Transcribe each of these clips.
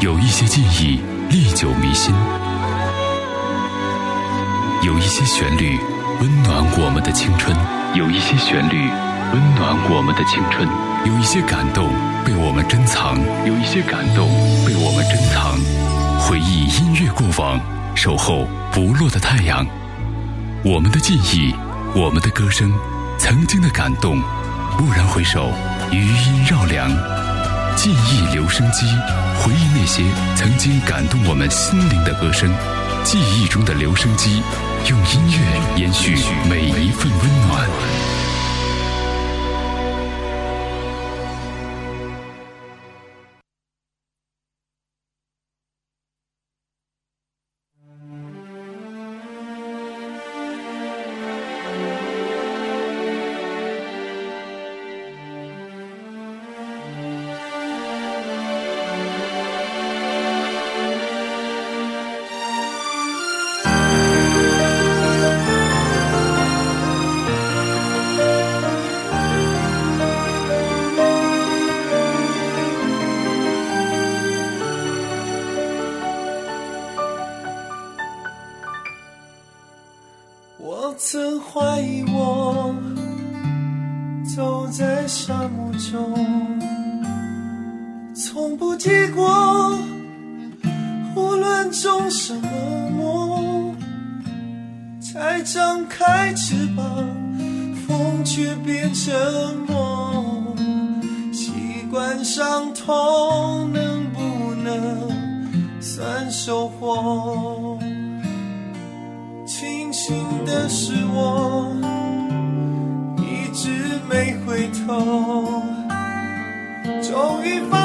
有一些记忆历久弥新，有一些旋律温暖我们的青春，有一些旋律温暖我们的青春，有一些感动被我们珍藏，有一些感动被我们珍藏。回忆音乐过往，守候不落的太阳。我们的记忆，我们的歌声，曾经的感动。蓦然回首，余音绕梁，记忆留声机，回忆那些曾经感动我们心灵的歌声。记忆中的留声机，用音乐延续每一份温暖。可是我一直没回头终于发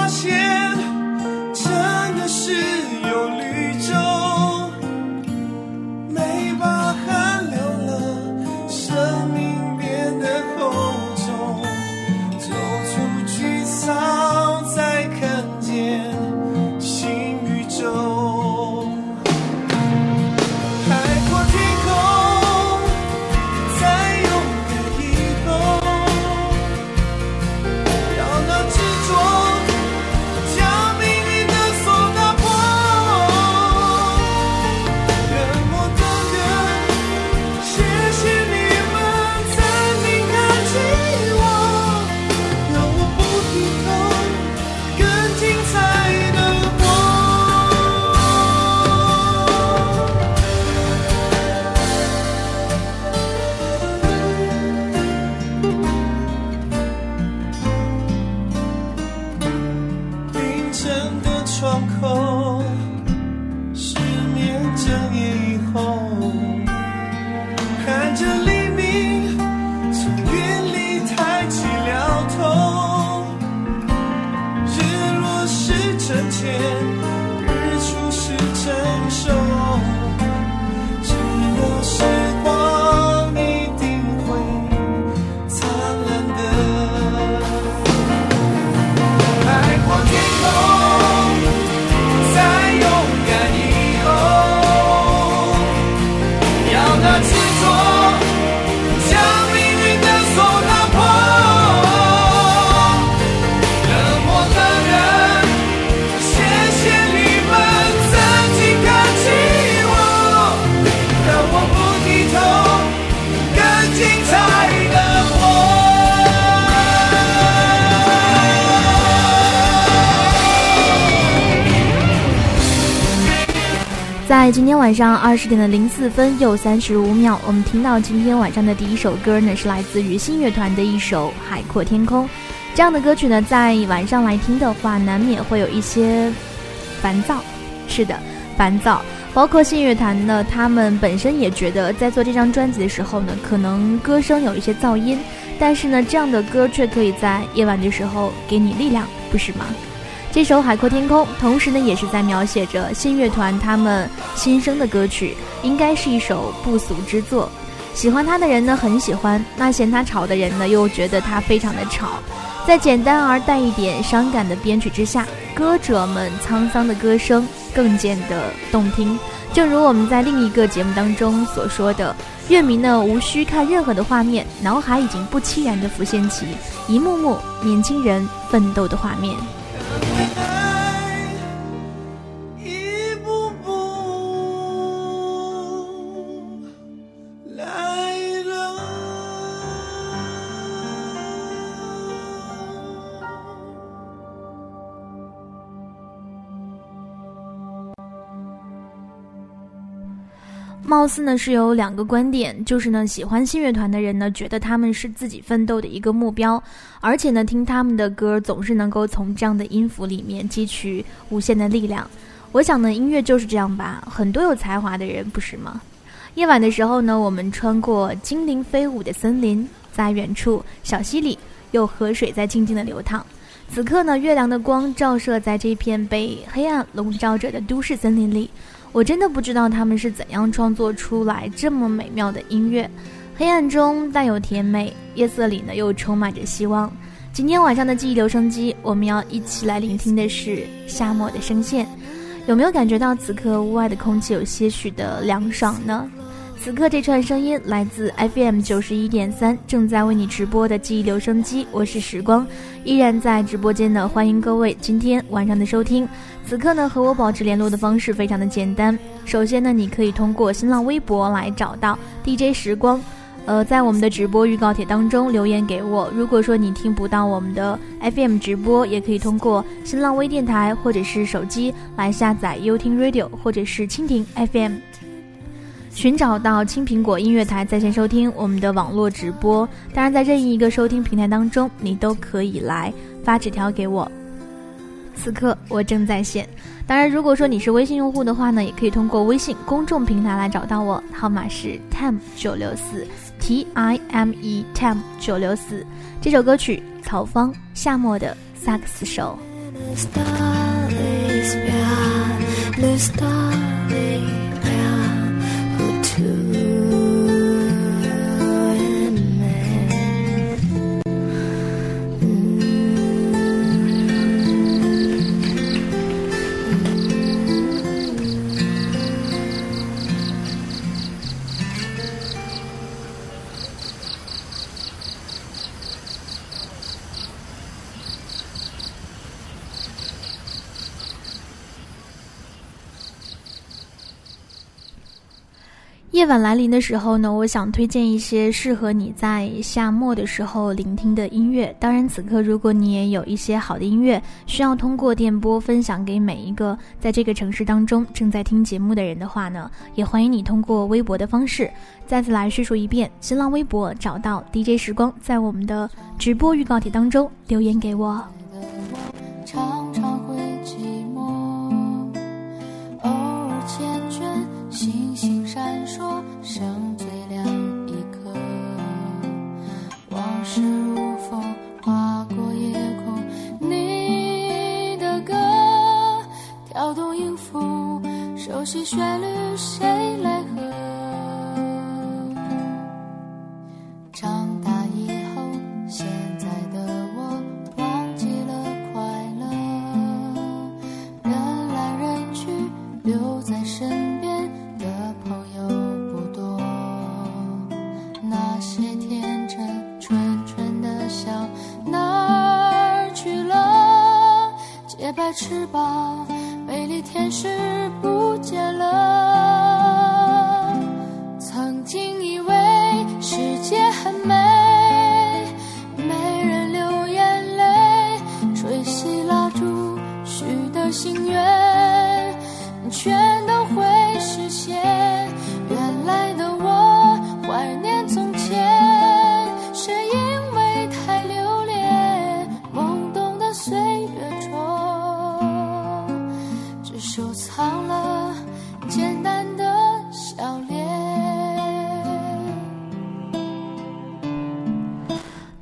在今天晚上二十点的零四分又三十五秒，我们听到今天晚上的第一首歌呢，是来自于新乐团的一首《海阔天空》。这样的歌曲呢，在晚上来听的话，难免会有一些烦躁。是的，烦躁。包括信乐团呢，他们本身也觉得，在做这张专辑的时候呢，可能歌声有一些噪音，但是呢，这样的歌却可以在夜晚的时候给你力量，不是吗？这首《海阔天空》，同时呢，也是在描写着新乐团他们新生的歌曲，应该是一首不俗之作。喜欢他的人呢，很喜欢；那嫌他吵的人呢，又觉得他非常的吵。在简单而带一点伤感的编曲之下，歌者们沧桑的歌声更见得动听。正如我们在另一个节目当中所说的，乐迷呢，无需看任何的画面，脑海已经不期然地浮现起一幕幕年轻人奋斗的画面。貌似呢是有两个观点，就是呢喜欢信乐团的人呢觉得他们是自己奋斗的一个目标，而且呢听他们的歌总是能够从这样的音符里面汲取无限的力量。我想呢音乐就是这样吧，很多有才华的人不是吗？夜晚的时候呢，我们穿过精灵飞舞的森林，在远处小溪里有河水在静静的流淌。此刻呢，月亮的光照射在这片被黑暗笼罩着的都市森林里。我真的不知道他们是怎样创作出来这么美妙的音乐，黑暗中带有甜美，夜色里呢又充满着希望。今天晚上的记忆留声机，我们要一起来聆听的是夏末的声线。有没有感觉到此刻屋外的空气有些许的凉爽呢？此刻这串声音来自 FM 九十一点三，正在为你直播的记忆留声机，我是时光，依然在直播间呢，欢迎各位今天晚上的收听。此刻呢，和我保持联络的方式非常的简单，首先呢，你可以通过新浪微博来找到 DJ 时光，呃，在我们的直播预告帖当中留言给我。如果说你听不到我们的 FM 直播，也可以通过新浪微电台或者是手机来下载优听 Radio 或者是蜻蜓 FM。寻找到青苹果音乐台在线收听我们的网络直播，当然在任意一个收听平台当中，你都可以来发纸条给我。此刻我正在线，当然如果说你是微信用户的话呢，也可以通过微信公众平台来找到我，号码是 time 九六四 t i m e time 九六四。这首歌曲曹芳夏末的萨克斯手。夜晚来临的时候呢，我想推荐一些适合你在夏末的时候聆听的音乐。当然，此刻如果你也有一些好的音乐需要通过电波分享给每一个在这个城市当中正在听节目的人的话呢，也欢迎你通过微博的方式再次来叙述一遍。新浪微博找到 DJ 时光，在我们的直播预告帖当中留言给我。旋律谁来和？长大以后，现在的我忘记了快乐。人来人去，留在身边的朋友不多。那些天真纯纯的笑哪儿去了？洁白翅膀，天使不。见了，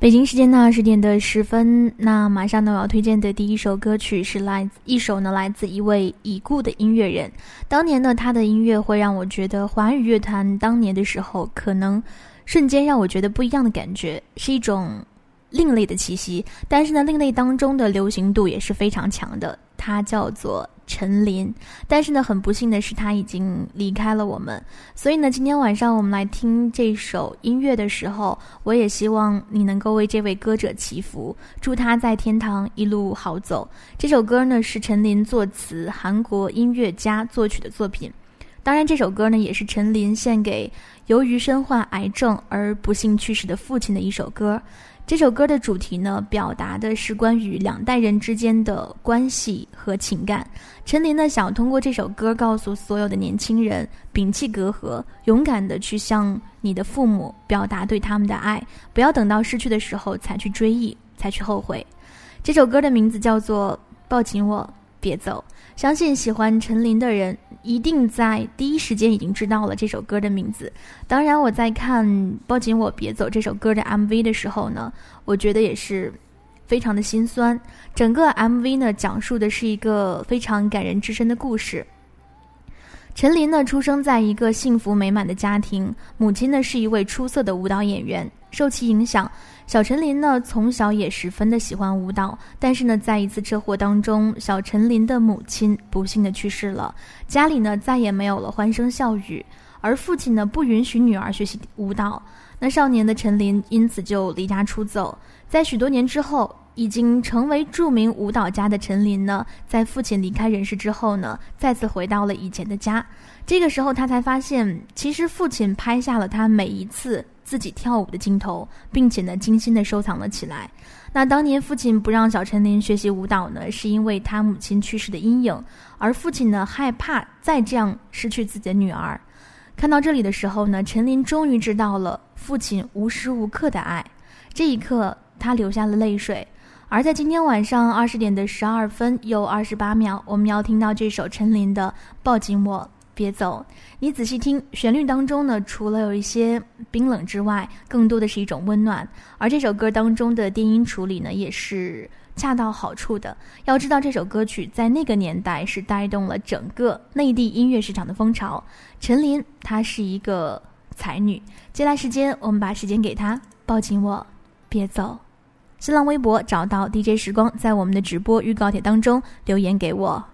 北京时间的二十点的十分，那马上呢，我要推荐的第一首歌曲是来自一首呢，来自一位已故的音乐人。当年呢，他的音乐会让我觉得华语乐坛当年的时候，可能瞬间让我觉得不一样的感觉，是一种另类的气息。但是呢，另类当中的流行度也是非常强的。他叫做陈琳，但是呢，很不幸的是他已经离开了我们。所以呢，今天晚上我们来听这首音乐的时候，我也希望你能够为这位歌者祈福，祝他在天堂一路好走。这首歌呢是陈琳作词，韩国音乐家作曲的作品。当然，这首歌呢也是陈琳献给由于身患癌症而不幸去世的父亲的一首歌。这首歌的主题呢，表达的是关于两代人之间的关系和情感。陈琳呢，想通过这首歌告诉所有的年轻人，摒弃隔阂，勇敢的去向你的父母表达对他们的爱，不要等到失去的时候才去追忆，才去后悔。这首歌的名字叫做《抱紧我，别走》。相信喜欢陈琳的人一定在第一时间已经知道了这首歌的名字。当然，我在看《抱紧我别走》这首歌的 MV 的时候呢，我觉得也是非常的心酸。整个 MV 呢，讲述的是一个非常感人至深的故事。陈琳呢，出生在一个幸福美满的家庭，母亲呢是一位出色的舞蹈演员。受其影响，小陈琳呢从小也十分的喜欢舞蹈。但是呢，在一次车祸当中，小陈琳的母亲不幸的去世了，家里呢再也没有了欢声笑语。而父亲呢不允许女儿学习舞蹈，那少年的陈琳因此就离家出走。在许多年之后，已经成为著名舞蹈家的陈琳呢，在父亲离开人世之后呢，再次回到了以前的家。这个时候，他才发现，其实父亲拍下了他每一次。自己跳舞的镜头，并且呢，精心的收藏了起来。那当年父亲不让小陈琳学习舞蹈呢，是因为他母亲去世的阴影，而父亲呢，害怕再这样失去自己的女儿。看到这里的时候呢，陈琳终于知道了父亲无时无刻的爱。这一刻，他流下了泪水。而在今天晚上二十点的十二分又二十八秒，我们要听到这首陈琳的《抱紧我》。别走，你仔细听，旋律当中呢，除了有一些冰冷之外，更多的是一种温暖。而这首歌当中的电音处理呢，也是恰到好处的。要知道，这首歌曲在那个年代是带动了整个内地音乐市场的风潮。陈琳，她是一个才女。接下来时间，我们把时间给她，抱紧我，别走。新浪微博找到 DJ 时光，在我们的直播预告帖当中留言给我。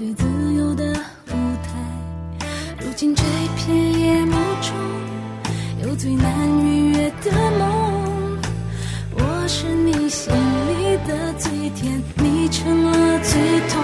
最自由的舞台，如今这片夜幕中有最难逾越的梦。我是你心里的最甜，你成了最痛。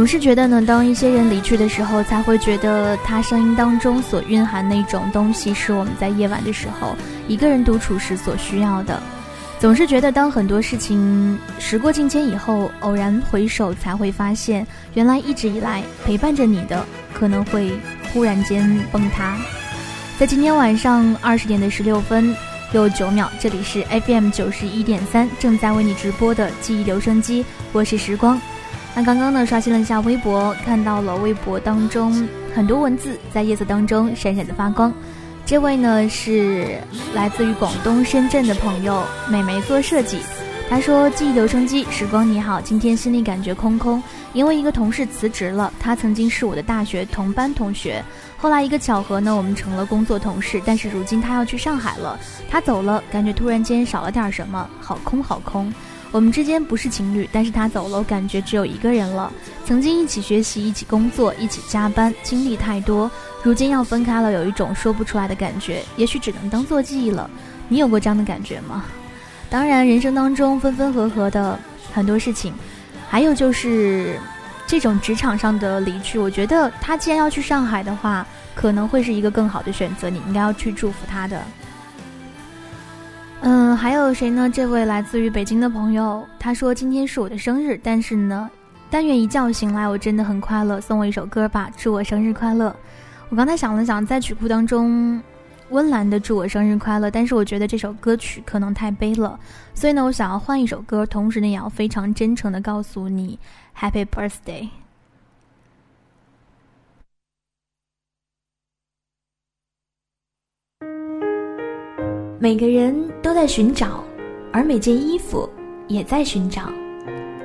总是觉得呢，当一些人离去的时候，才会觉得他声音当中所蕴含那种东西，是我们在夜晚的时候一个人独处时所需要的。总是觉得，当很多事情时过境迁以后，偶然回首，才会发现，原来一直以来陪伴着你的，可能会忽然间崩塌。在今天晚上二十点的十六分又九秒，这里是 FM 九十一点三，正在为你直播的记忆留声机，我是时光。那刚刚呢，刷新了一下微博，看到了微博当中很多文字在夜色当中闪闪的发光。这位呢是来自于广东深圳的朋友，美眉做设计。她说：“记忆留声机，时光你好，今天心里感觉空空，因为一个同事辞职了。他曾经是我的大学同班同学，后来一个巧合呢，我们成了工作同事。但是如今他要去上海了，他走了，感觉突然间少了点什么，好空好空。”我们之间不是情侣，但是他走了，我感觉只有一个人了。曾经一起学习，一起工作，一起加班，经历太多，如今要分开了，有一种说不出来的感觉，也许只能当做记忆了。你有过这样的感觉吗？当然，人生当中分分合合的很多事情，还有就是这种职场上的离去，我觉得他既然要去上海的话，可能会是一个更好的选择，你应该要去祝福他的。嗯，还有谁呢？这位来自于北京的朋友，他说今天是我的生日，但是呢，但愿一觉醒来我真的很快乐。送我一首歌吧，祝我生日快乐。我刚才想了想，在曲库当中，温岚的祝我生日快乐，但是我觉得这首歌曲可能太悲了，所以呢，我想要换一首歌，同时呢，也要非常真诚的告诉你，Happy Birthday。每个人都在寻找，而每件衣服也在寻找，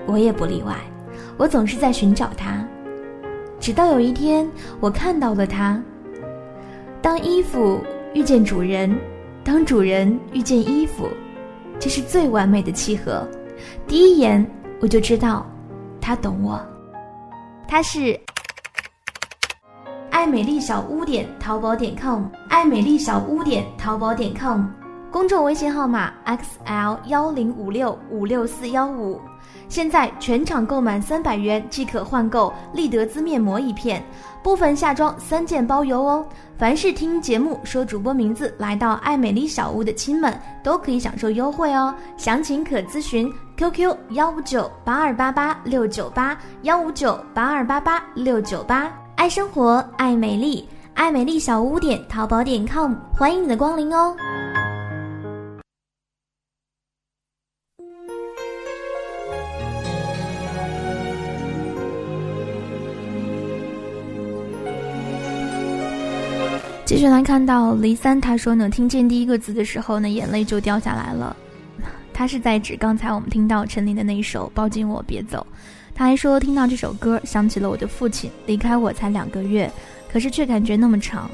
我也不例外。我总是在寻找它，直到有一天我看到了它。当衣服遇见主人，当主人遇见衣服，这是最完美的契合。第一眼我就知道，他懂我。他是爱美丽小屋点淘宝点 com，爱美丽小屋点淘宝点 com。公众微信号码 xl 幺零五六五六四幺五，现在全场购满三百元即可换购丽德姿面膜一片，部分夏装三件包邮哦。凡是听节目说主播名字来到爱美丽小屋的亲们，都可以享受优惠哦。详情可咨询 QQ 幺五九八二八八六九八幺五九八二八八六九八。爱生活，爱美丽，爱美丽小屋点淘宝点 com，欢迎你的光临哦。继续来看到黎三，他说呢，听见第一个字的时候呢，眼泪就掉下来了。他是在指刚才我们听到陈琳的那一首《抱紧我别走》。他还说听到这首歌，想起了我的父亲离开我才两个月，可是却感觉那么长。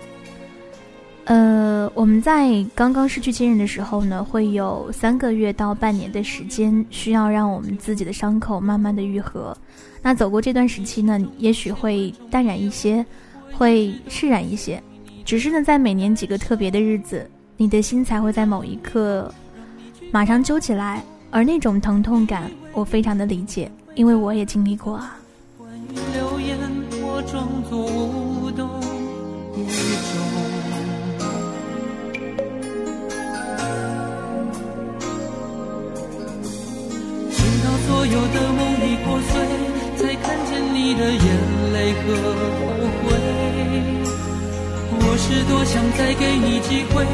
呃，我们在刚刚失去亲人的时候呢，会有三个月到半年的时间，需要让我们自己的伤口慢慢的愈合。那走过这段时期呢，也许会淡然一些，会释然一些。只是呢，在每年几个特别的日子，你的心才会在某一刻马上揪起来，而那种疼痛感，我非常的理解，因为我也经历过啊。直到所有的梦已破碎，才看见你的眼泪和。多想再给你机会，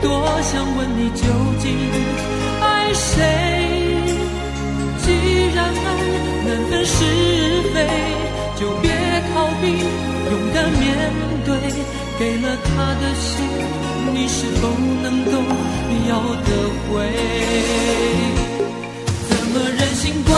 多想问你究竟爱谁。既然爱难分是非，就别逃避，勇敢面对。给了他的心，你是否能够要得回？怎么忍心怪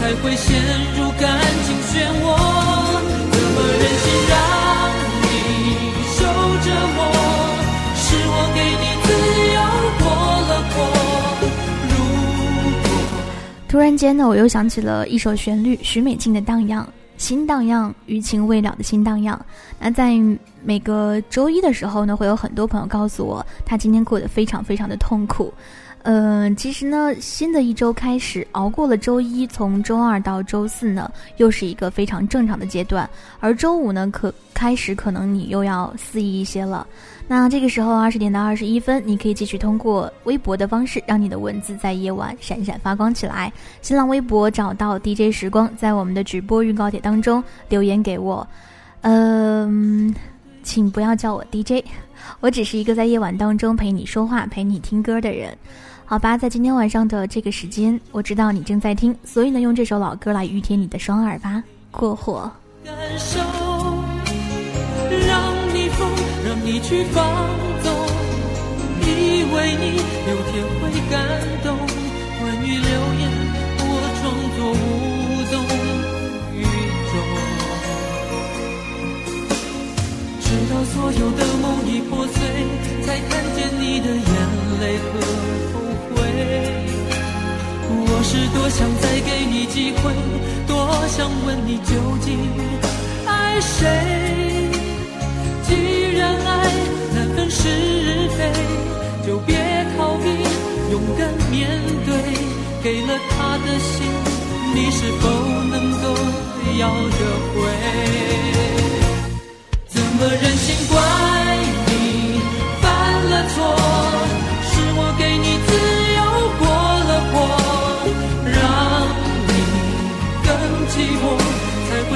才会陷入感情漩涡，怎么忍心让你受折磨？是我给你自由过了火。如果突然间呢，我又想起了一首旋律，许美静的《荡漾》，心荡漾，余情未了的心荡漾。那在每个周一的时候呢，会有很多朋友告诉我，他今天过得非常非常的痛苦。嗯，其实呢，新的一周开始，熬过了周一，从周二到周四呢，又是一个非常正常的阶段。而周五呢，可开始可能你又要肆意一些了。那这个时候，二十点到二十一分，你可以继续通过微博的方式，让你的文字在夜晚闪闪发光起来。新浪微博找到 DJ 时光，在我们的直播预告帖当中留言给我。嗯，请不要叫我 DJ，我只是一个在夜晚当中陪你说话、陪你听歌的人。好吧，在今天晚上的这个时间，我知道你正在听，所以呢，用这首老歌来熨帖你的双耳吧。过火。感受，让你疯，让你去放纵，以为你有天会感动。关于流言，我装作无动于衷，直到所有的梦已破碎，才看见你的眼泪和。我是多想再给你机会，多想问你究竟爱谁。既然爱难分是非，就别逃避，勇敢面对。给了他的心，你是否能够要得回？怎么忍心怪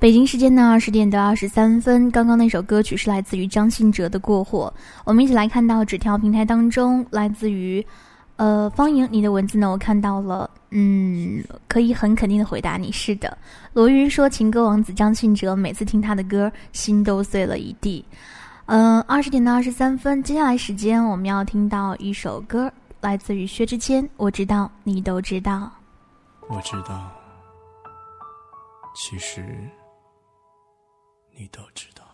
北京时间呢，二十点的二十三分。刚刚那首歌曲是来自于张信哲的《过火》。我们一起来看到纸条平台当中，来自于，呃，方莹，你的文字呢，我看到了，嗯，可以很肯定的回答你是的。罗云说，情歌王子张信哲，每次听他的歌，心都碎了一地。嗯，二十点到二十三分，接下来时间我们要听到一首歌，来自于薛之谦，我知道你都知道，我知道，其实。你都知道，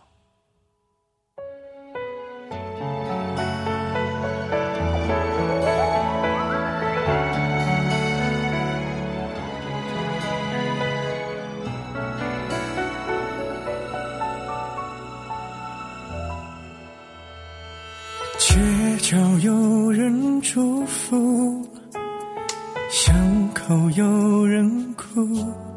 街角有人祝福，巷口有人哭。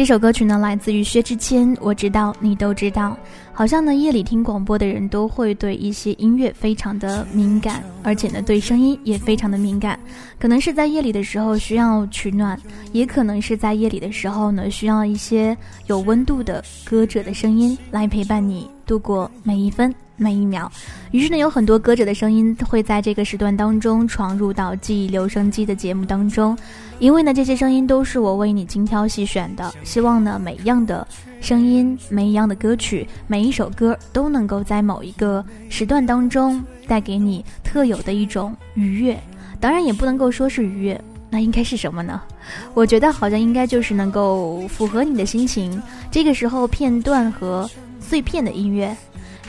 这首歌曲呢，来自于薛之谦。我知道你都知道，好像呢，夜里听广播的人都会对一些音乐非常的敏感，而且呢，对声音也非常的敏感。可能是在夜里的时候需要取暖，也可能是在夜里的时候呢，需要一些有温度的歌者的声音来陪伴你度过每一分。每一秒，于是呢，有很多歌者的声音会在这个时段当中闯入到记忆留声机的节目当中，因为呢，这些声音都是我为你精挑细选的，希望呢，每一样的声音，每一样的歌曲，每一首歌都能够在某一个时段当中带给你特有的一种愉悦，当然也不能够说是愉悦，那应该是什么呢？我觉得好像应该就是能够符合你的心情，这个时候片段和碎片的音乐。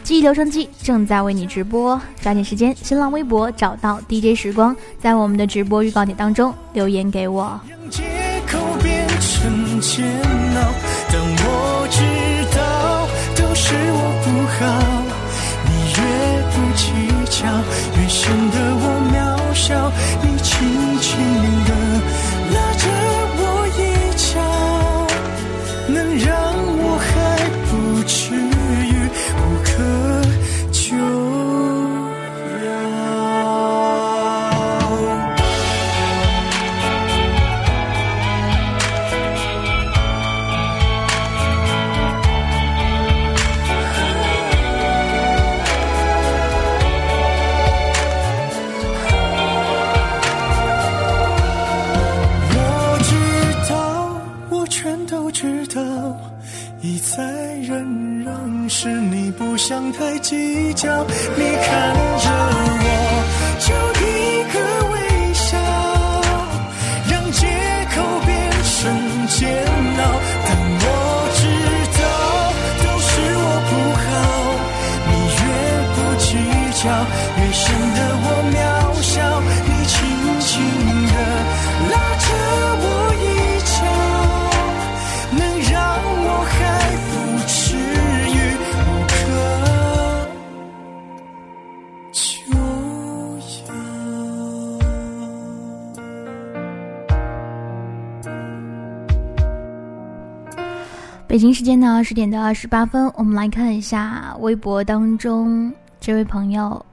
记忆留声机正在为你直播，抓紧时间，新浪微博找到 DJ 时光，在我们的直播预告帖当中留言给我。让借口变成煎熬，但我知道都是我不好。你越不计较，越显得我渺小。二十点的二十八分，我们来看一下微博当中这位朋友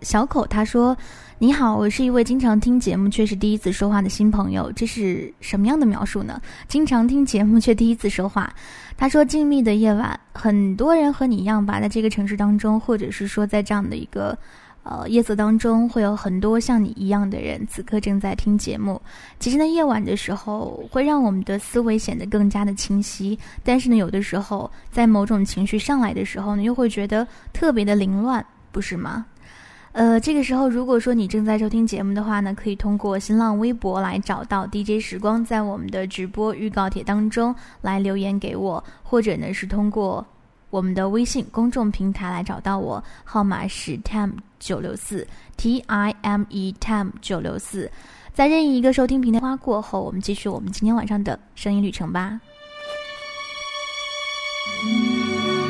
小口，他说：“你好，我是一位经常听节目却是第一次说话的新朋友，这是什么样的描述呢？经常听节目却第一次说话。”他说：“静谧的夜晚，很多人和你一样吧，在这个城市当中，或者是说在这样的一个。”呃，夜色当中会有很多像你一样的人，此刻正在听节目。其实呢，夜晚的时候会让我们的思维显得更加的清晰，但是呢，有的时候在某种情绪上来的时候呢，又会觉得特别的凌乱，不是吗？呃，这个时候如果说你正在收听节目的话呢，可以通过新浪微博来找到 DJ 时光，在我们的直播预告帖当中来留言给我，或者呢是通过。我们的微信公众平台来找到我，号码是 time 九六四 t i m e time 九六四，在任意一个收听平台花过后，我们继续我们今天晚上的声音旅程吧。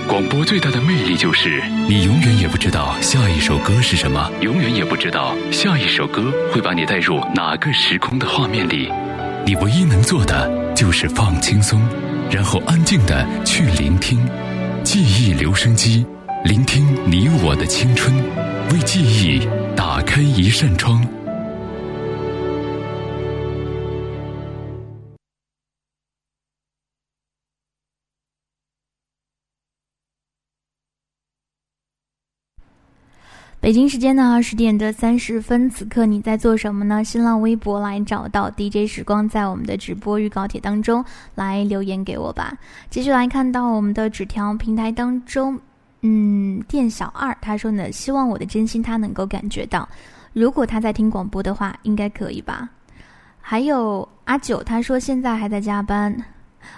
广播最大的魅力就是，你永远也不知道下一首歌是什么，永远也不知道下一首歌会把你带入哪个时空的画面里。你唯一能做的就是放轻松，然后安静的去聆听。记忆留声机，聆听你我的青春，为记忆打开一扇窗。北京时间的二十点的三十分，此刻你在做什么呢？新浪微博来找到 DJ 时光，在我们的直播预告帖当中来留言给我吧。继续来看到我们的纸条平台当中，嗯，店小二他说呢，希望我的真心他能够感觉到，如果他在听广播的话，应该可以吧。还有阿九他说现在还在加班。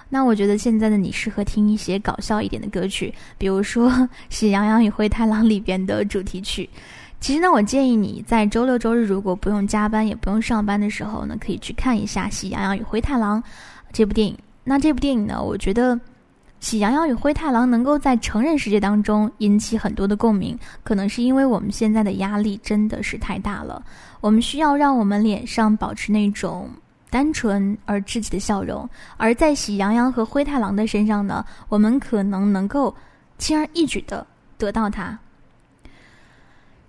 那我觉得现在的你适合听一些搞笑一点的歌曲，比如说《喜羊羊与灰太狼》里边的主题曲。其实呢，我建议你在周六周日如果不用加班也不用上班的时候呢，可以去看一下《喜羊羊与灰太狼》这部电影。那这部电影呢，我觉得《喜羊羊与灰太狼》能够在成人世界当中引起很多的共鸣，可能是因为我们现在的压力真的是太大了，我们需要让我们脸上保持那种。单纯而稚气的笑容；而在喜羊羊和灰太狼的身上呢，我们可能能够轻而易举的得到它。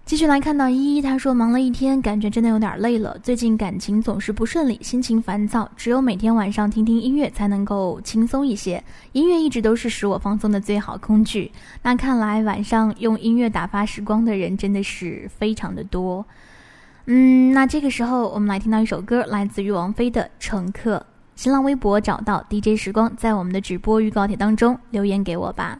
继续来看到依依，她说忙了一天，感觉真的有点累了。最近感情总是不顺利，心情烦躁，只有每天晚上听听音乐才能够轻松一些。音乐一直都是使我放松的最好工具。那看来晚上用音乐打发时光的人真的是非常的多。嗯，那这个时候我们来听到一首歌，来自于王菲的《乘客》。新浪微博找到 DJ 时光，在我们的直播预告帖当中留言给我吧。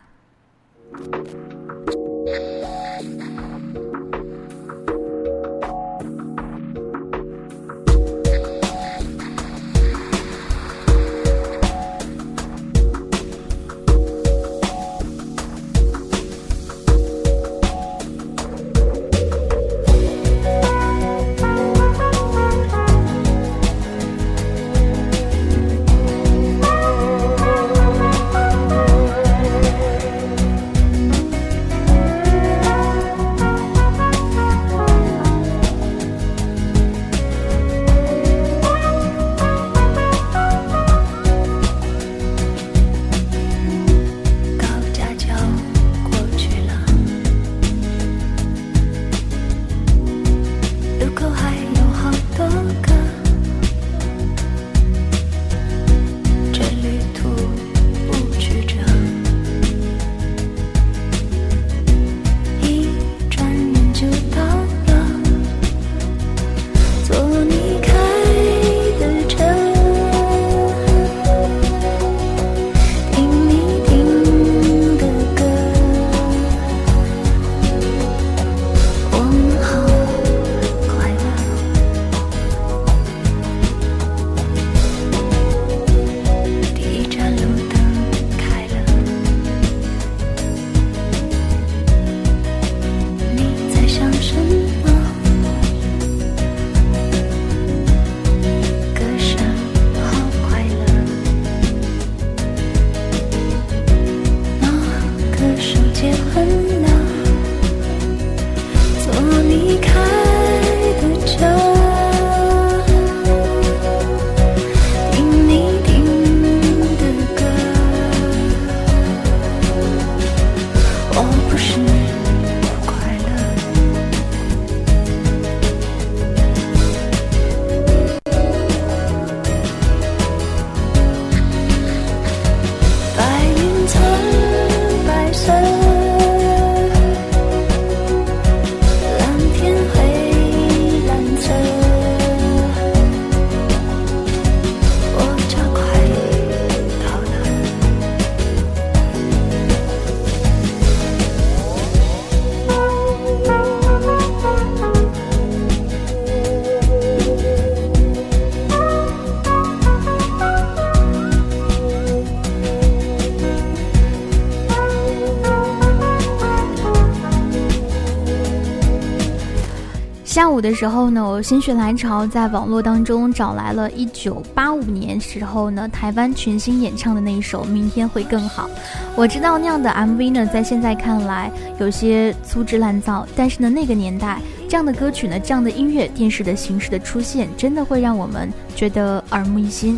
时候呢，我心血来潮在网络当中找来了一九八五年时候呢台湾群星演唱的那一首《明天会更好》。我知道那样的 MV 呢，在现在看来有些粗制滥造，但是呢，那个年代这样的歌曲呢，这样的音乐电视的形式的出现，真的会让我们觉得耳目一新。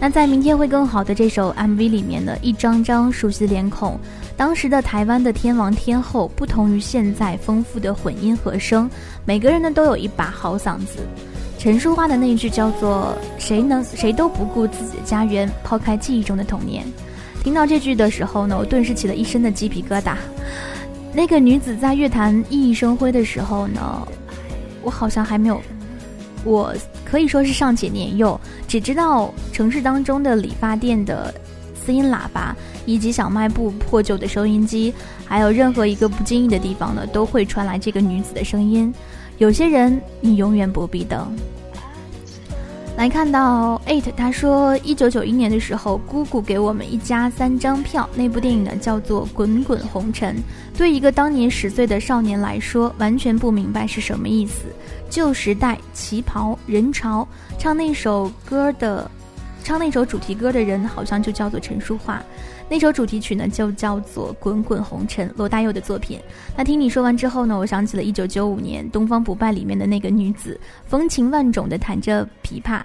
那在《明天会更好》的这首 MV 里面呢，一张张熟悉的脸孔。当时的台湾的天王天后，不同于现在丰富的混音和声，每个人呢都有一把好嗓子。陈淑桦的那句叫做“谁能谁都不顾自己的家园，抛开记忆中的童年”，听到这句的时候呢，我顿时起了一身的鸡皮疙瘩。那个女子在乐坛熠熠生辉的时候呢，我好像还没有，我可以说是尚且年幼，只知道城市当中的理发店的。丝音喇叭以及小卖部破旧的收音机，还有任何一个不经意的地方呢，都会传来这个女子的声音。有些人，你永远不必等。来看到 eight，他说，一九九一年的时候，姑姑给我们一家三张票。那部电影呢，叫做《滚滚红尘》。对一个当年十岁的少年来说，完全不明白是什么意思。旧时代，旗袍人潮，唱那首歌的。唱那首主题歌的人好像就叫做陈淑桦，那首主题曲呢就叫做《滚滚红尘》，罗大佑的作品。那听你说完之后呢，我想起了1995年《东方不败》里面的那个女子，风情万种的弹着琵琶，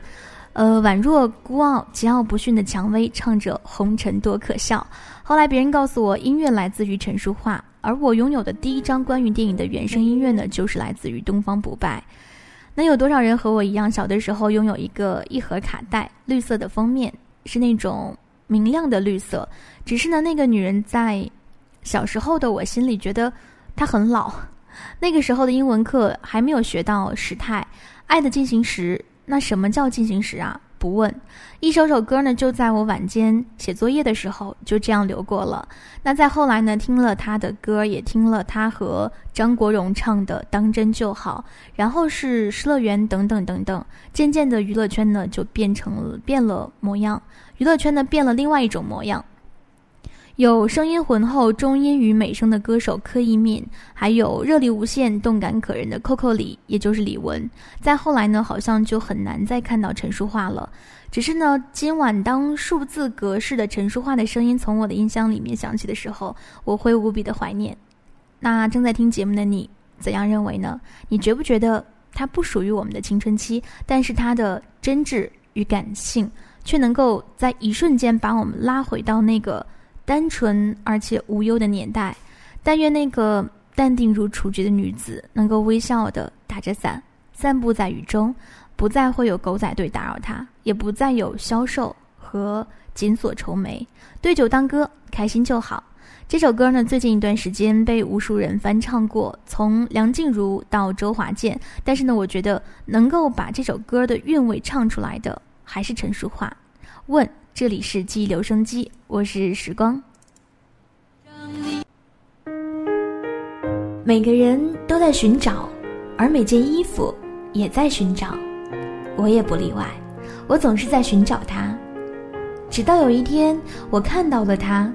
呃，宛若孤傲、桀骜不驯的蔷薇，唱着红尘多可笑。后来别人告诉我，音乐来自于陈淑桦，而我拥有的第一张关于电影的原声音乐呢，就是来自于东方不败。能有多少人和我一样，小的时候拥有一个一盒卡带，绿色的封面是那种明亮的绿色。只是呢，那个女人在小时候的我心里觉得她很老。那个时候的英文课还没有学到时态，爱的进行时。那什么叫进行时啊？不问，一首首歌呢，就在我晚间写作业的时候就这样流过了。那在后来呢，听了他的歌，也听了他和张国荣唱的《当真就好》，然后是《失乐园》等等等等。渐渐的，娱乐圈呢就变成了变了模样，娱乐圈呢变了另外一种模样。有声音浑厚、中音与美声的歌手柯以敏，还有热力无限、动感可人的 Coco 李，也就是李玟。再后来呢，好像就很难再看到陈淑桦了。只是呢，今晚当数字格式的陈淑桦的声音从我的音箱里面响起的时候，我会无比的怀念。那正在听节目的你，怎样认为呢？你觉不觉得它不属于我们的青春期？但是它的真挚与感性，却能够在一瞬间把我们拉回到那个。单纯而且无忧的年代，但愿那个淡定如雏菊的女子能够微笑的打着伞，散步在雨中，不再会有狗仔队打扰她，也不再有销售和紧锁愁眉。对酒当歌，开心就好。这首歌呢，最近一段时间被无数人翻唱过，从梁静茹到周华健，但是呢，我觉得能够把这首歌的韵味唱出来的，还是陈淑桦。问。这里是记忆留声机，我是时光。每个人都在寻找，而每件衣服也在寻找，我也不例外。我总是在寻找它，直到有一天我看到了它。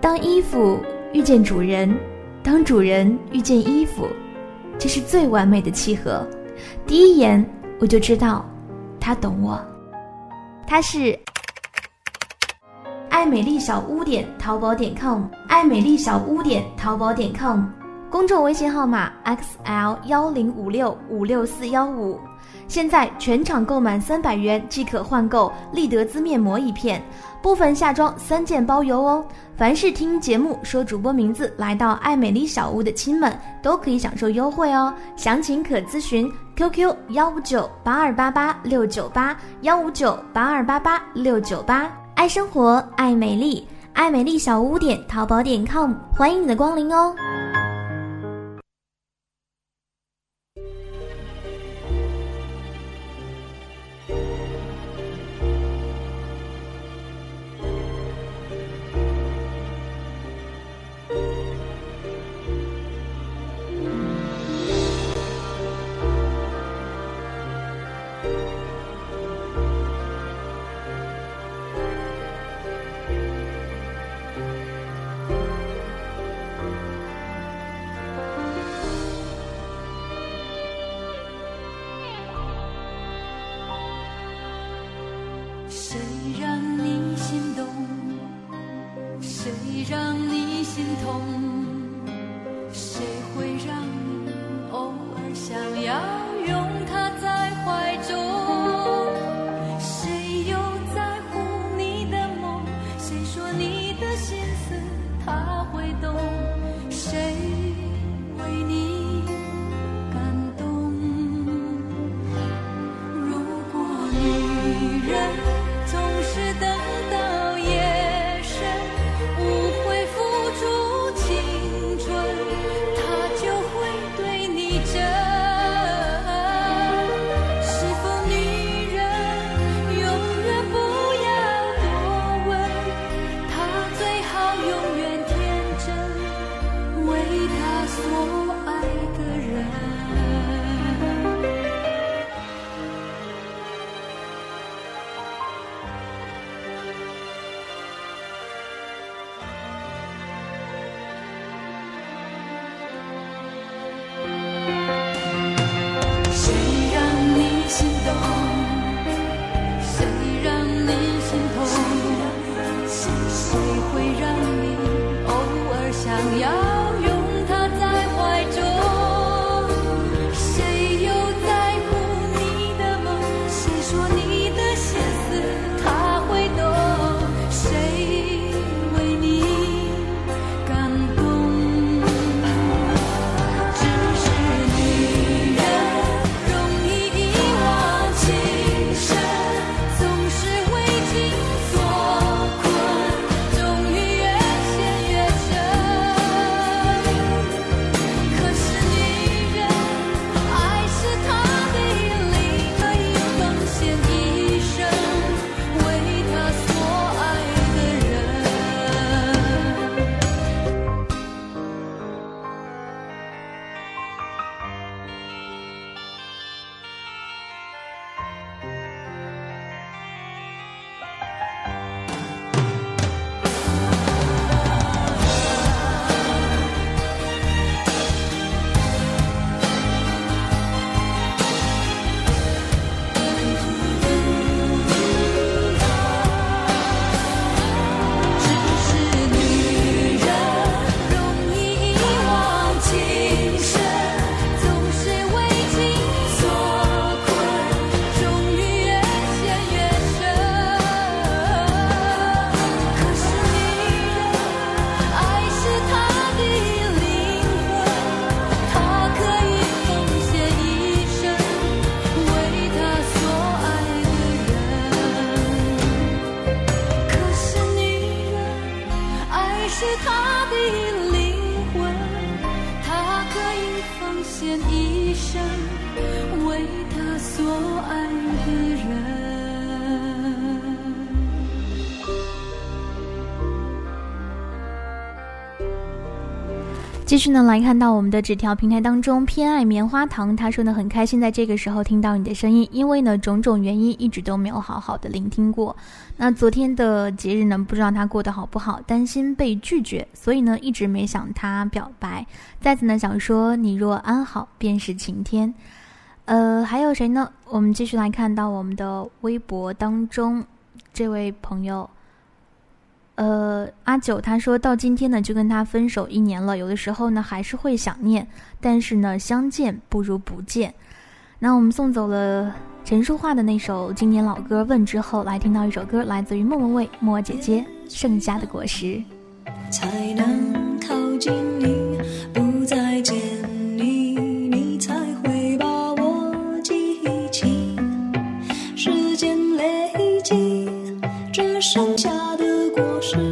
当衣服遇见主人，当主人遇见衣服，这是最完美的契合。第一眼我就知道，他懂我，他是。爱美丽小屋点淘宝点 com，爱美丽小屋点淘宝点 com，公众微信号码 xl 幺零五六五六四幺五，现在全场购满三百元即可换购丽德姿面膜一片，部分夏装三件包邮哦。凡是听节目说主播名字来到爱美丽小屋的亲们，都可以享受优惠哦。详情可咨询 QQ 幺五九八二八八六九八幺五九八二八八六九八。爱生活，爱美丽，爱美丽小屋点淘宝点 com，欢迎你的光临哦。继续呢，来看到我们的纸条平台当中，偏爱棉花糖，他说呢很开心在这个时候听到你的声音，因为呢种种原因一直都没有好好的聆听过。那昨天的节日呢，不知道他过得好不好，担心被拒绝，所以呢一直没向他表白。再次呢想说，你若安好，便是晴天。呃，还有谁呢？我们继续来看到我们的微博当中，这位朋友。呃，阿九他说到今天呢，就跟他分手一年了，有的时候呢还是会想念，但是呢，相见不如不见。那我们送走了陈淑桦的那首经典老歌《问》之后，来听到一首歌，来自于莫文蔚《莫姐姐》，盛夏的果实。才能靠近你，剩下的果实。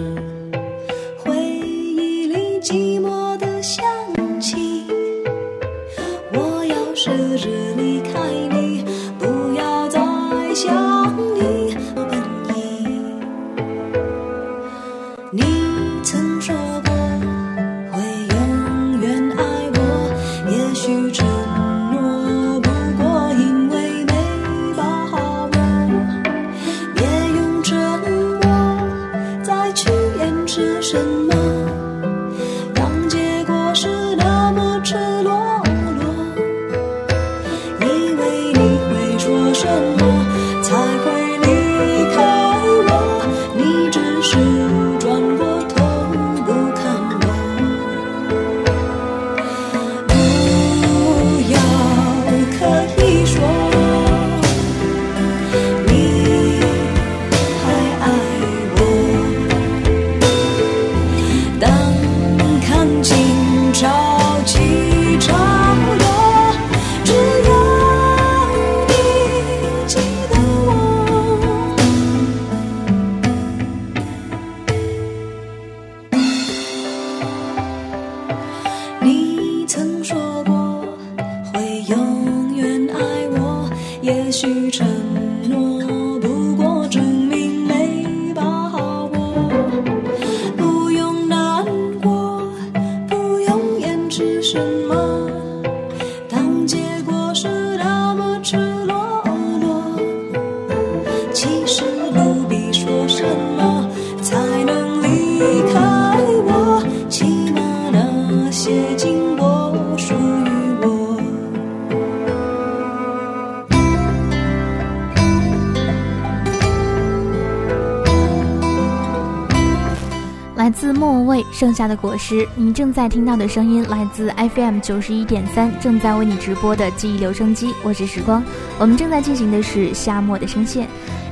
下的果实，你正在听到的声音来自 FM 九十一点三，正在为你直播的记忆留声机。我是时光，我们正在进行的是夏末的声线。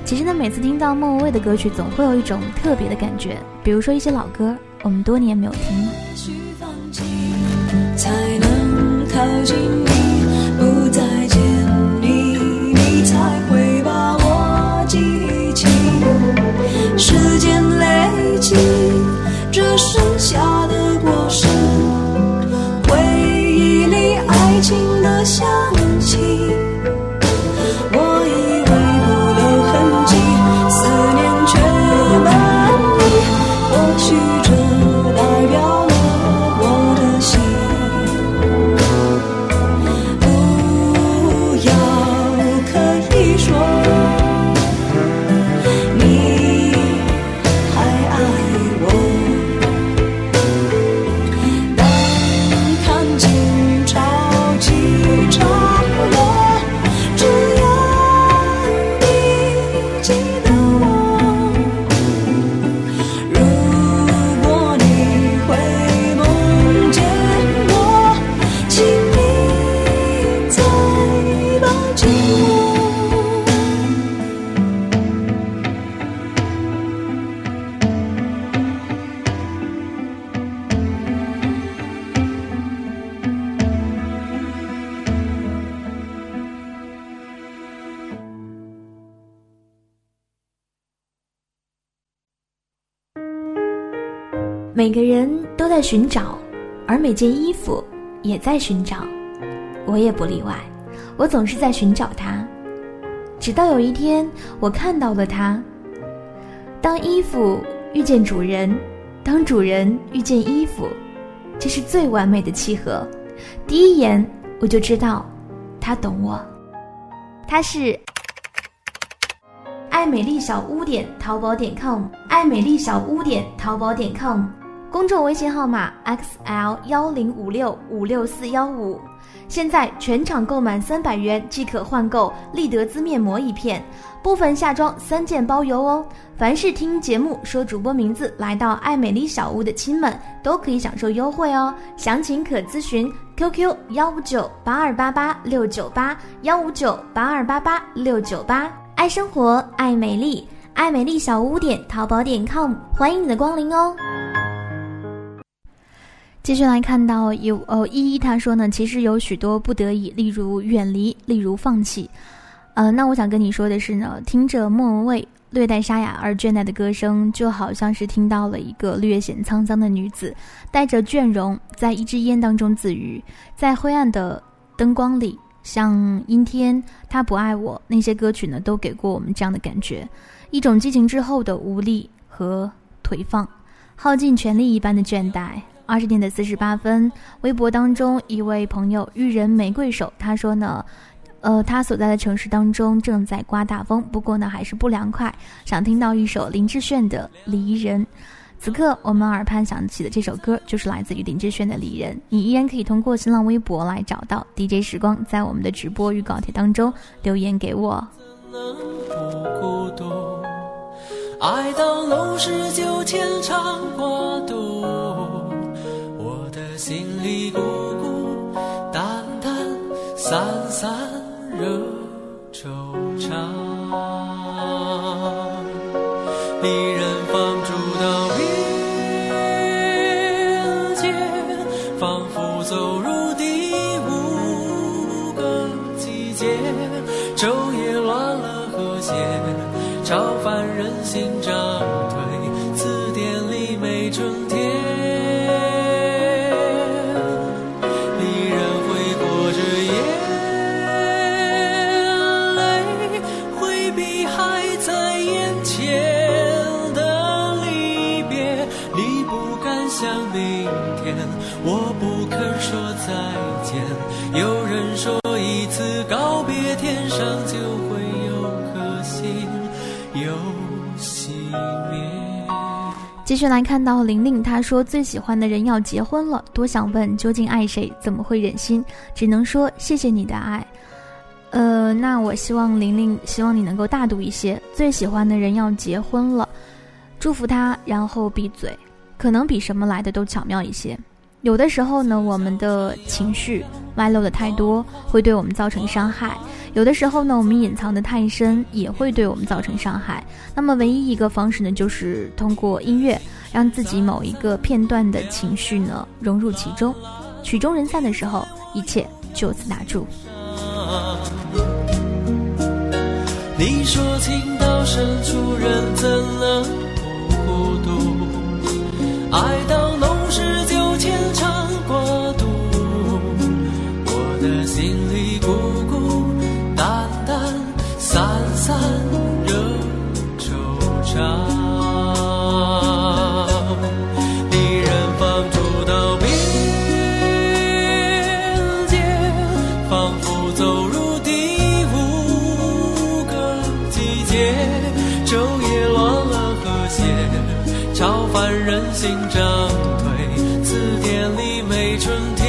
其实呢，每次听到莫文蔚的歌曲，总会有一种特别的感觉。比如说一些老歌，我们多年没有听。才能靠近在寻找，而每件衣服也在寻找，我也不例外。我总是在寻找它，直到有一天我看到了它。当衣服遇见主人，当主人遇见衣服，这是最完美的契合。第一眼我就知道，他懂我。他是爱美丽小屋点淘宝点 com，爱美丽小屋点淘宝点 com，公众微信号码 xl 幺零五六五六四幺五。现在全场购满三百元即可换购丽德姿面膜一片，部分夏装三件包邮哦。凡是听节目说主播名字来到爱美丽小屋的亲们，都可以享受优惠哦。详情可咨询 QQ 幺五九八二八八六九八幺五九八二八八六九八。爱生活，爱美丽，爱美丽小屋点淘宝点 com，欢迎你的光临哦。继续来看到有哦依依他说呢，其实有许多不得已，例如远离，例如放弃。呃，那我想跟你说的是呢，听着莫文蔚略带沙哑而倦怠的歌声，就好像是听到了一个略显沧桑的女子，带着倦容，在一支烟当中自娱，在灰暗的灯光里，像阴天，他不爱我，那些歌曲呢，都给过我们这样的感觉，一种激情之后的无力和颓放，耗尽全力一般的倦怠。二十点的四十八分，微博当中一位朋友玉人玫瑰手，他说呢，呃，他所在的城市当中正在刮大风，不过呢还是不凉快，想听到一首林志炫的《离人》。此刻我们耳畔响起的这首歌，就是来自于林志炫的《离人》。你依然可以通过新浪微博来找到 DJ 时光，在我们的直播预告帖当中留言给我。爱到浓时就牵肠挂肚。心里孤孤单单，散散惹惆怅。离人放逐到边界，仿佛走入第继续来看到玲玲，她说最喜欢的人要结婚了，多想问究竟爱谁？怎么会忍心？只能说谢谢你的爱。呃，那我希望玲玲，希望你能够大度一些。最喜欢的人要结婚了，祝福他，然后闭嘴，可能比什么来的都巧妙一些。有的时候呢，我们的情绪外露的太多，会对我们造成伤害；有的时候呢，我们隐藏的太深，也会对我们造成伤害。那么，唯一一个方式呢，就是通过音乐，让自己某一个片段的情绪呢融入其中，曲终人散的时候，一切就此打住。你说情到深处人怎能不孤独？爱到浓时就。牵肠挂肚，我的心里孤孤淡淡，散散惹惆怅。离人放逐到边界，仿佛走入第五个季节。昼夜乱了和谐，超凡人心涨退。里没春天。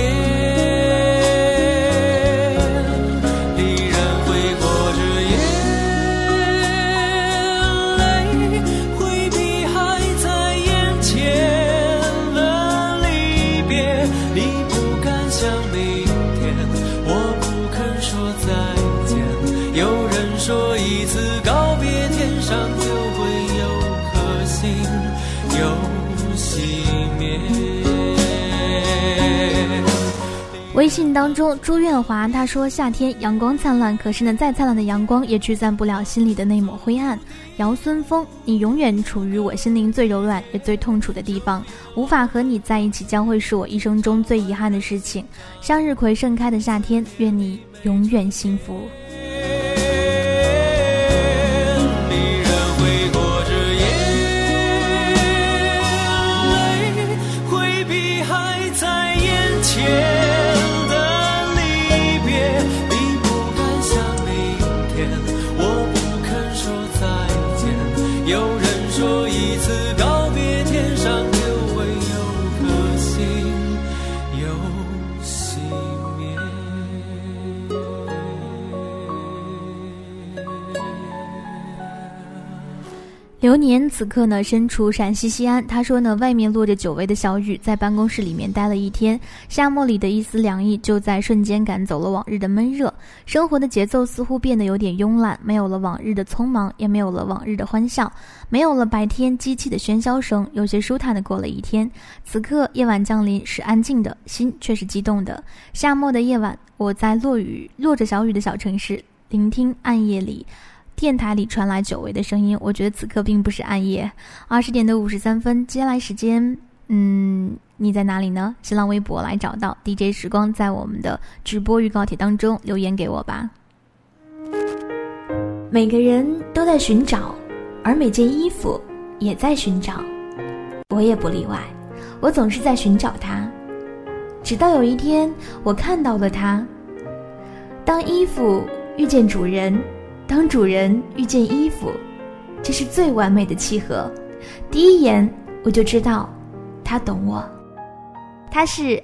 信当中，朱愿华他说：“夏天阳光灿烂，可是呢，再灿烂的阳光也驱散不了心里的那抹灰暗。”姚孙峰，你永远处于我心灵最柔软也最痛楚的地方，无法和你在一起，将会是我一生中最遗憾的事情。向日葵盛开的夏天，愿你永远幸福。流年此刻呢，身处陕西西安。他说呢，外面落着久违的小雨，在办公室里面待了一天，夏末里的一丝凉意就在瞬间赶走了往日的闷热。生活的节奏似乎变得有点慵懒，没有了往日的匆忙，也没有了往日的欢笑，没有了白天机器的喧嚣声，有些舒坦的过了一天。此刻夜晚降临，是安静的，心却是激动的。夏末的夜晚，我在落雨、落着小雨的小城市，聆听暗夜里。电台里传来久违的声音，我觉得此刻并不是暗夜，二十点的五十三分。接下来时间，嗯，你在哪里呢？新浪微博来找到 DJ 时光，在我们的直播预告帖当中留言给我吧。每个人都在寻找，而每件衣服也在寻找，我也不例外。我总是在寻找它，直到有一天我看到了它。当衣服遇见主人。当主人遇见衣服，这是最完美的契合。第一眼我就知道，他懂我。他是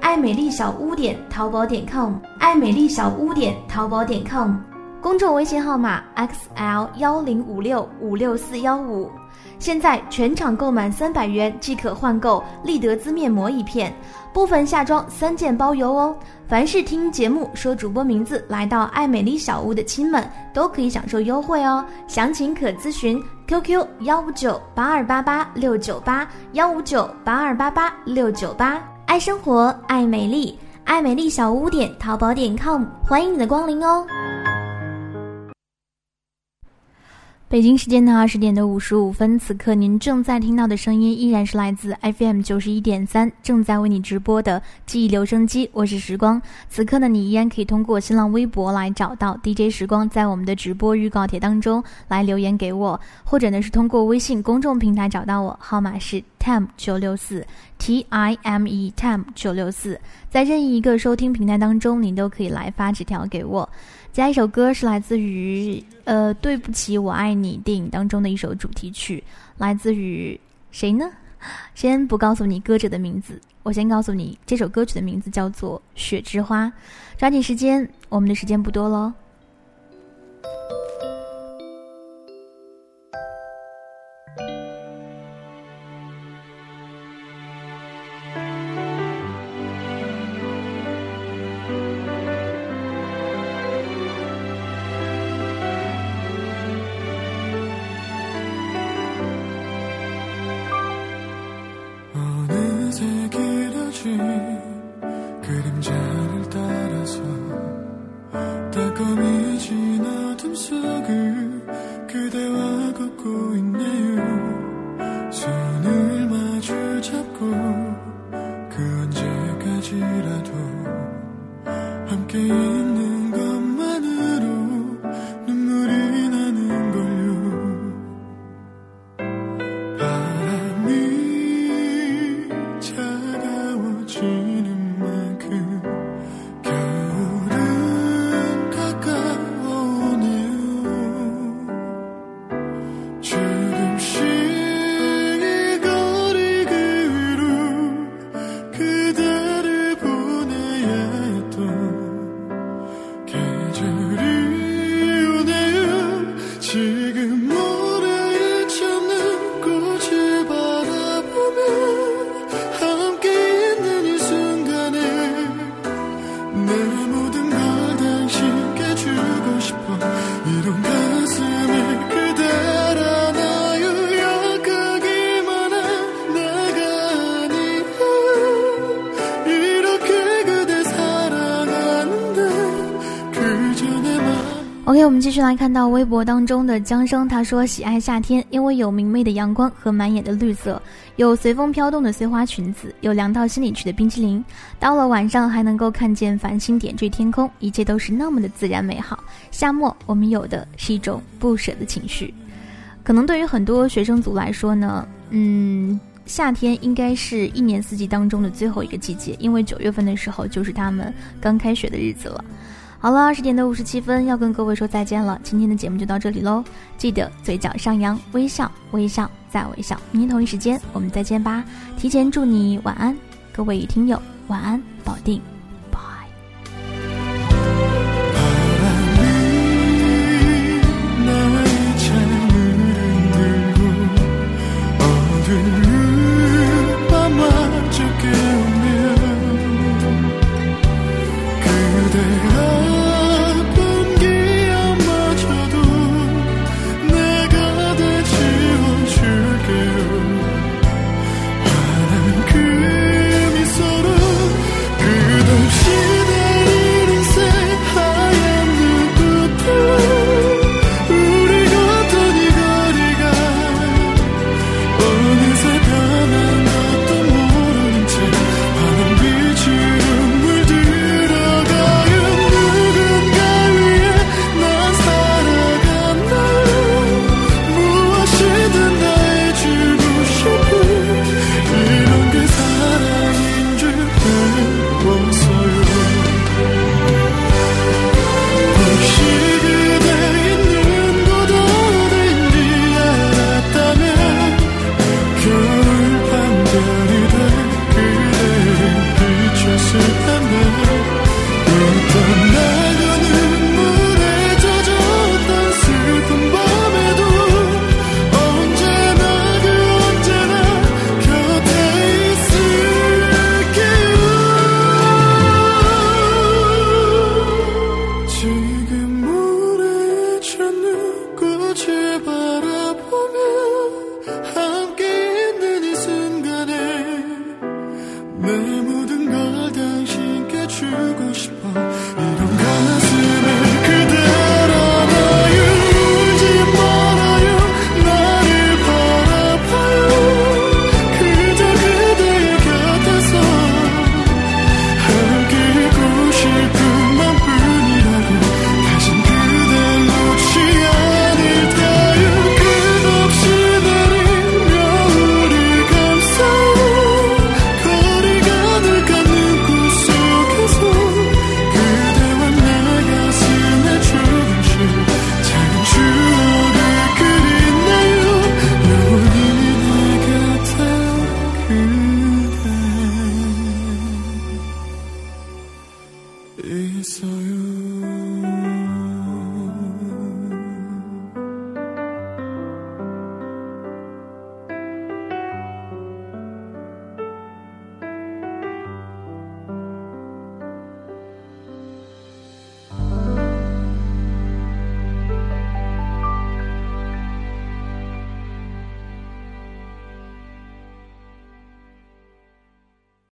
爱美丽小屋点淘宝点 com，爱美丽小屋点淘宝点 com，公众微信号码 xl 幺零五六五六四幺五。现在全场购满三百元即可换购丽德姿面膜一片，部分夏装三件包邮哦。凡是听节目说主播名字来到爱美丽小屋的亲们，都可以享受优惠哦。详情可咨询 QQ 幺五九八二八八六九八幺五九八二八八六九八。爱生活，爱美丽，爱美丽小屋点淘宝点 com，欢迎你的光临哦。北京时间的二十点的五十五分，此刻您正在听到的声音依然是来自 FM 九十一点三，正在为你直播的记忆留声机。我是时光，此刻呢，你依然可以通过新浪微博来找到 DJ 时光，在我们的直播预告帖当中来留言给我，或者呢是通过微信公众平台找到我，号码是 time 九六四 T I M E time 九六四，在任意一个收听平台当中，您都可以来发纸条给我。下一首歌是来自于呃，对不起，我爱你电影当中的一首主题曲，来自于谁呢？先不告诉你歌者的名字，我先告诉你这首歌曲的名字叫做《雪之花》。抓紧时间，我们的时间不多喽。OK，我们继续来看到微博当中的江生，他说喜爱夏天，因为有明媚的阳光和满眼的绿色，有随风飘动的碎花裙子，有凉到心里去的冰淇淋。到了晚上还能够看见繁星点缀天空，一切都是那么的自然美好。夏末，我们有的是一种不舍的情绪。可能对于很多学生族来说呢，嗯，夏天应该是一年四季当中的最后一个季节，因为九月份的时候就是他们刚开学的日子了。好了，二十点的五十七分，要跟各位说再见了。今天的节目就到这里喽，记得嘴角上扬，微笑，微笑再微笑。明天同一时间我们再见吧。提前祝你晚安，各位听友晚安，保定，